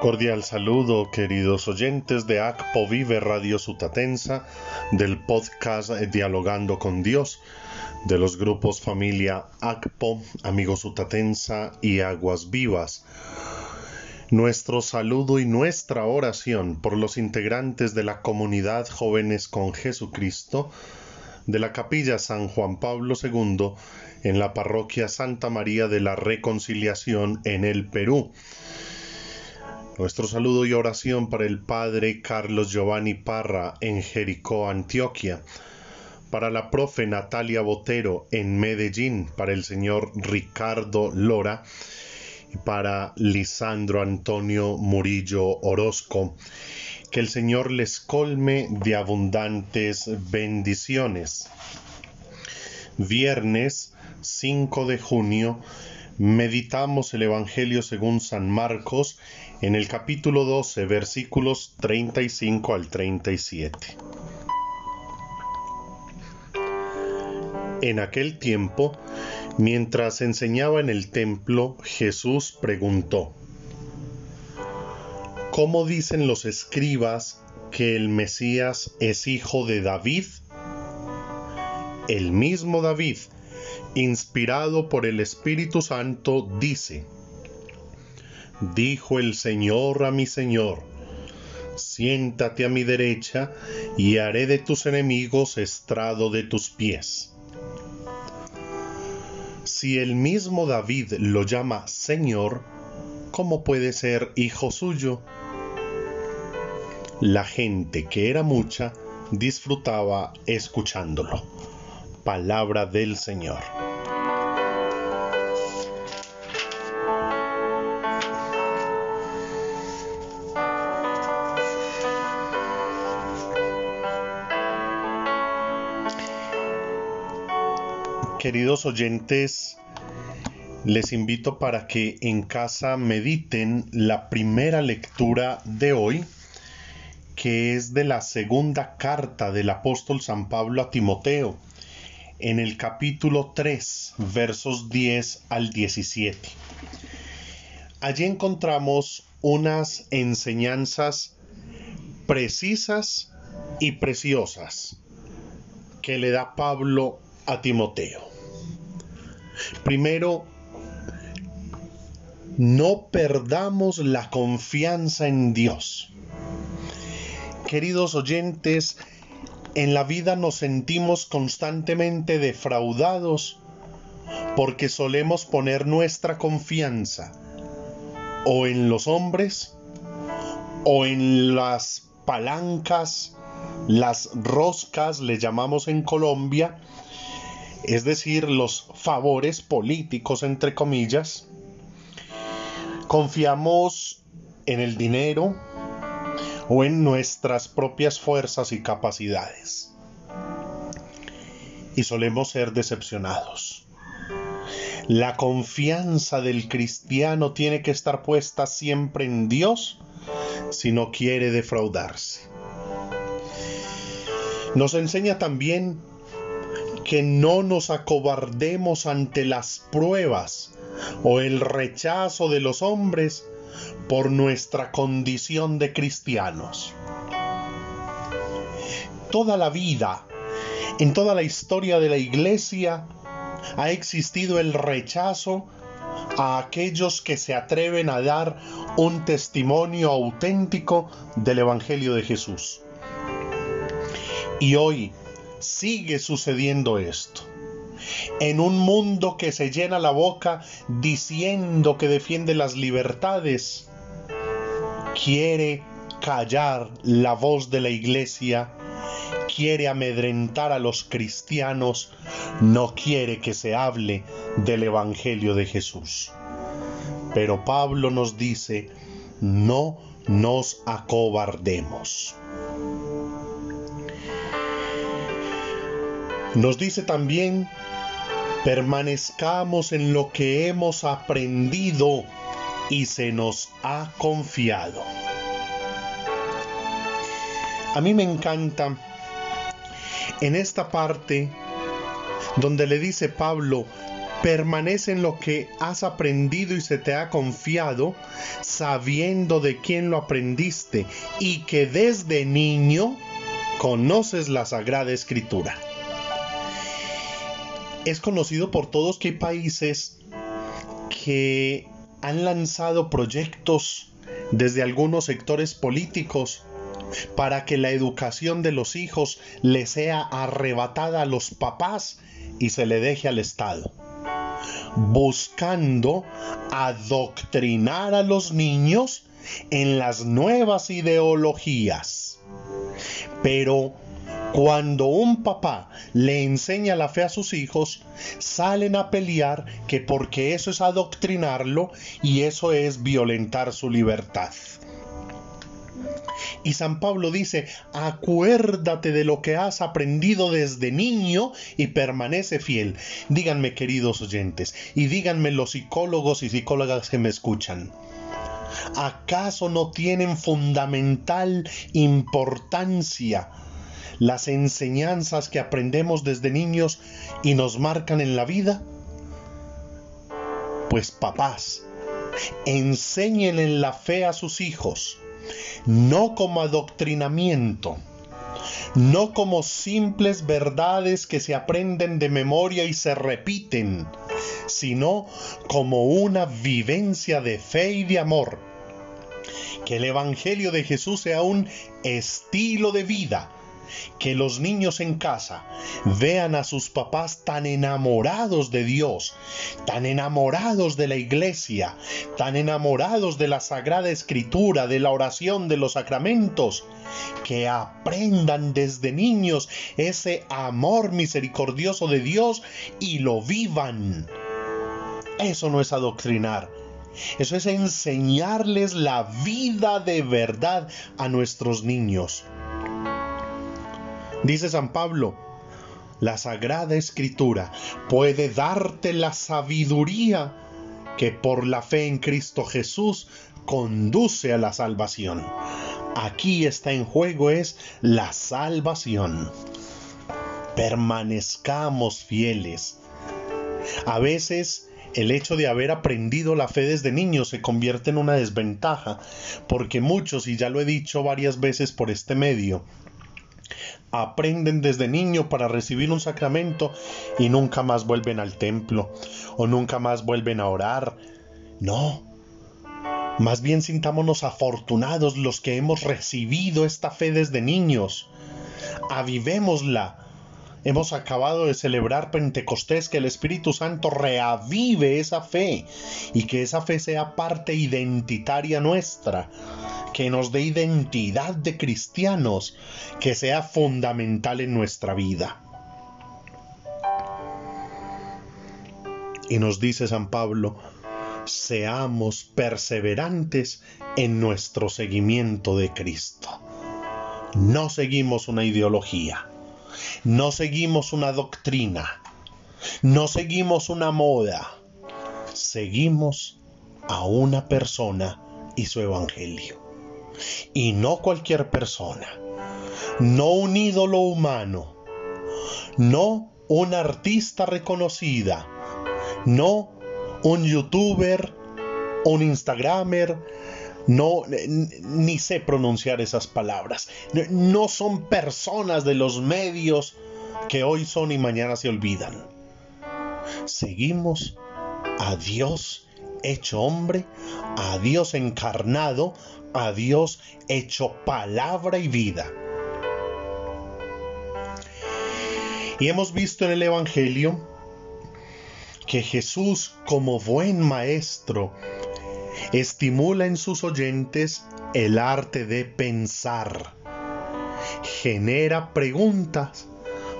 Cordial saludo, queridos oyentes de ACPO Vive Radio Sutatensa, del podcast Dialogando con Dios, de los grupos Familia ACPO, Amigos Sutatensa y Aguas Vivas. Nuestro saludo y nuestra oración por los integrantes de la comunidad Jóvenes con Jesucristo de la Capilla San Juan Pablo II en la parroquia Santa María de la Reconciliación en el Perú nuestro saludo y oración para el Padre Carlos Giovanni Parra en Jericó, Antioquia, para la profe Natalia Botero en Medellín, para el señor Ricardo Lora y para Lisandro Antonio Murillo Orozco. Que el Señor les colme de abundantes bendiciones. Viernes 5 de junio meditamos el Evangelio según San Marcos en el capítulo 12, versículos 35 al 37. En aquel tiempo, mientras enseñaba en el templo, Jesús preguntó, ¿Cómo dicen los escribas que el Mesías es hijo de David? El mismo David, inspirado por el Espíritu Santo, dice, dijo el Señor a mi Señor, siéntate a mi derecha y haré de tus enemigos estrado de tus pies. Si el mismo David lo llama Señor, ¿cómo puede ser hijo suyo? La gente, que era mucha, disfrutaba escuchándolo. Palabra del Señor. Queridos oyentes, les invito para que en casa mediten la primera lectura de hoy, que es de la segunda carta del apóstol San Pablo a Timoteo, en el capítulo 3, versos 10 al 17. Allí encontramos unas enseñanzas precisas y preciosas que le da Pablo a Timoteo. Primero, no perdamos la confianza en Dios. Queridos oyentes, en la vida nos sentimos constantemente defraudados porque solemos poner nuestra confianza o en los hombres o en las palancas, las roscas, le llamamos en Colombia, es decir, los favores políticos, entre comillas, confiamos en el dinero o en nuestras propias fuerzas y capacidades. Y solemos ser decepcionados. La confianza del cristiano tiene que estar puesta siempre en Dios si no quiere defraudarse. Nos enseña también que no nos acobardemos ante las pruebas o el rechazo de los hombres por nuestra condición de cristianos. Toda la vida, en toda la historia de la iglesia, ha existido el rechazo a aquellos que se atreven a dar un testimonio auténtico del Evangelio de Jesús. Y hoy, sigue sucediendo esto. En un mundo que se llena la boca diciendo que defiende las libertades, quiere callar la voz de la iglesia, quiere amedrentar a los cristianos, no quiere que se hable del Evangelio de Jesús. Pero Pablo nos dice, no nos acobardemos. Nos dice también, permanezcamos en lo que hemos aprendido y se nos ha confiado. A mí me encanta en esta parte donde le dice Pablo, Permanece en lo que has aprendido y se te ha confiado, sabiendo de quién lo aprendiste y que desde niño conoces la Sagrada Escritura. Es conocido por todos que hay países que han lanzado proyectos desde algunos sectores políticos para que la educación de los hijos le sea arrebatada a los papás y se le deje al Estado, buscando adoctrinar a los niños en las nuevas ideologías. Pero cuando un papá le enseña la fe a sus hijos, salen a pelear que porque eso es adoctrinarlo y eso es violentar su libertad. Y San Pablo dice, acuérdate de lo que has aprendido desde niño y permanece fiel. Díganme, queridos oyentes, y díganme los psicólogos y psicólogas que me escuchan. ¿Acaso no tienen fundamental importancia las enseñanzas que aprendemos desde niños y nos marcan en la vida? Pues papás, enseñen en la fe a sus hijos no como adoctrinamiento, no como simples verdades que se aprenden de memoria y se repiten, sino como una vivencia de fe y de amor. Que el Evangelio de Jesús sea un estilo de vida que los niños en casa vean a sus papás tan enamorados de Dios, tan enamorados de la iglesia, tan enamorados de la Sagrada Escritura, de la oración, de los sacramentos, que aprendan desde niños ese amor misericordioso de Dios y lo vivan. Eso no es adoctrinar. Eso es enseñarles la vida de verdad a nuestros niños. Dice San Pablo, la Sagrada Escritura puede darte la sabiduría que por la fe en Cristo Jesús conduce a la salvación. Aquí está en juego es la salvación. Permanezcamos fieles. A veces el hecho de haber aprendido la fe desde niño se convierte en una desventaja, porque muchos, y ya lo he dicho varias veces por este medio, aprenden desde niño para recibir un sacramento y nunca más vuelven al templo o nunca más vuelven a orar. No. Más bien sintámonos afortunados los que hemos recibido esta fe desde niños. Avivémosla. Hemos acabado de celebrar Pentecostés, que el Espíritu Santo reavive esa fe y que esa fe sea parte identitaria nuestra que nos dé identidad de cristianos, que sea fundamental en nuestra vida. Y nos dice San Pablo, seamos perseverantes en nuestro seguimiento de Cristo. No seguimos una ideología, no seguimos una doctrina, no seguimos una moda, seguimos a una persona y su evangelio. Y no cualquier persona, no un ídolo humano, no un artista reconocida, no un youtuber, un instagramer, no, ni sé pronunciar esas palabras. No son personas de los medios que hoy son y mañana se olvidan. Seguimos a Dios hecho hombre, a Dios encarnado, a Dios hecho palabra y vida. Y hemos visto en el Evangelio que Jesús como buen maestro estimula en sus oyentes el arte de pensar, genera preguntas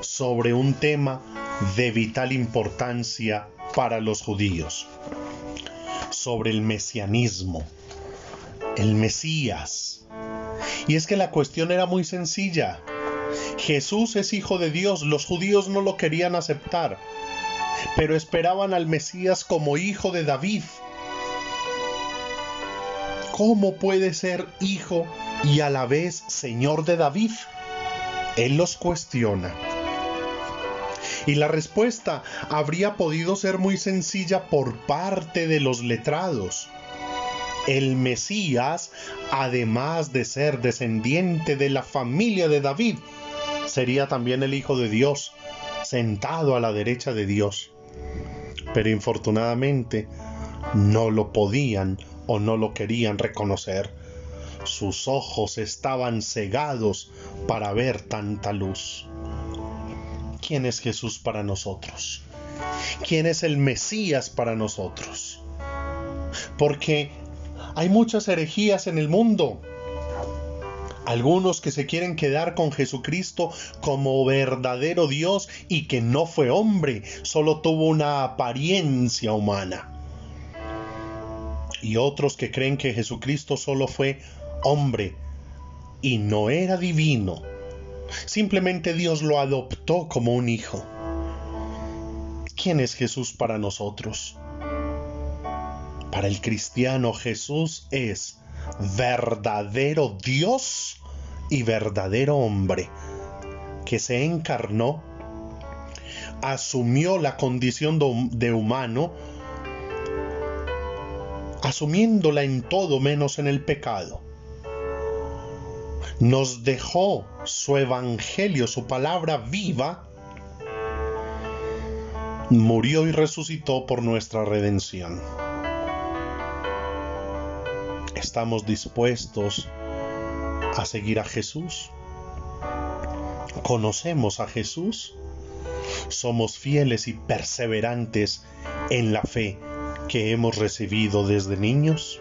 sobre un tema de vital importancia para los judíos, sobre el mesianismo el Mesías. Y es que la cuestión era muy sencilla. Jesús es hijo de Dios, los judíos no lo querían aceptar, pero esperaban al Mesías como hijo de David. ¿Cómo puede ser hijo y a la vez señor de David? Él los cuestiona. Y la respuesta habría podido ser muy sencilla por parte de los letrados. El Mesías, además de ser descendiente de la familia de David, sería también el Hijo de Dios, sentado a la derecha de Dios. Pero infortunadamente no lo podían o no lo querían reconocer. Sus ojos estaban cegados para ver tanta luz. ¿Quién es Jesús para nosotros? ¿Quién es el Mesías para nosotros? Porque hay muchas herejías en el mundo. Algunos que se quieren quedar con Jesucristo como verdadero Dios y que no fue hombre, solo tuvo una apariencia humana. Y otros que creen que Jesucristo solo fue hombre y no era divino. Simplemente Dios lo adoptó como un hijo. ¿Quién es Jesús para nosotros? Para el cristiano Jesús es verdadero Dios y verdadero hombre, que se encarnó, asumió la condición de humano, asumiéndola en todo menos en el pecado. Nos dejó su evangelio, su palabra viva, murió y resucitó por nuestra redención. ¿Estamos dispuestos a seguir a Jesús? ¿Conocemos a Jesús? ¿Somos fieles y perseverantes en la fe que hemos recibido desde niños?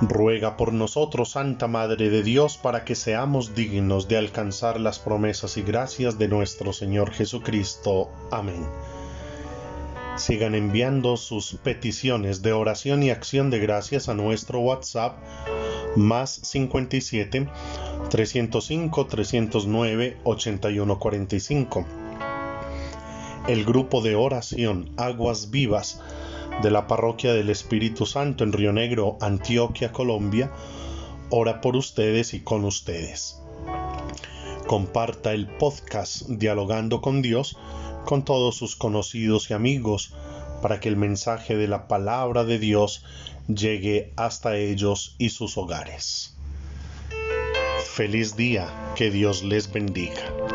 Ruega por nosotros, Santa Madre de Dios, para que seamos dignos de alcanzar las promesas y gracias de nuestro Señor Jesucristo. Amén. Sigan enviando sus peticiones de oración y acción de gracias a nuestro WhatsApp más 57 305 309 8145. El grupo de oración Aguas Vivas de la Parroquia del Espíritu Santo en Río Negro, Antioquia, Colombia, ora por ustedes y con ustedes. Comparta el podcast Dialogando con Dios con todos sus conocidos y amigos para que el mensaje de la palabra de Dios llegue hasta ellos y sus hogares. Feliz día, que Dios les bendiga.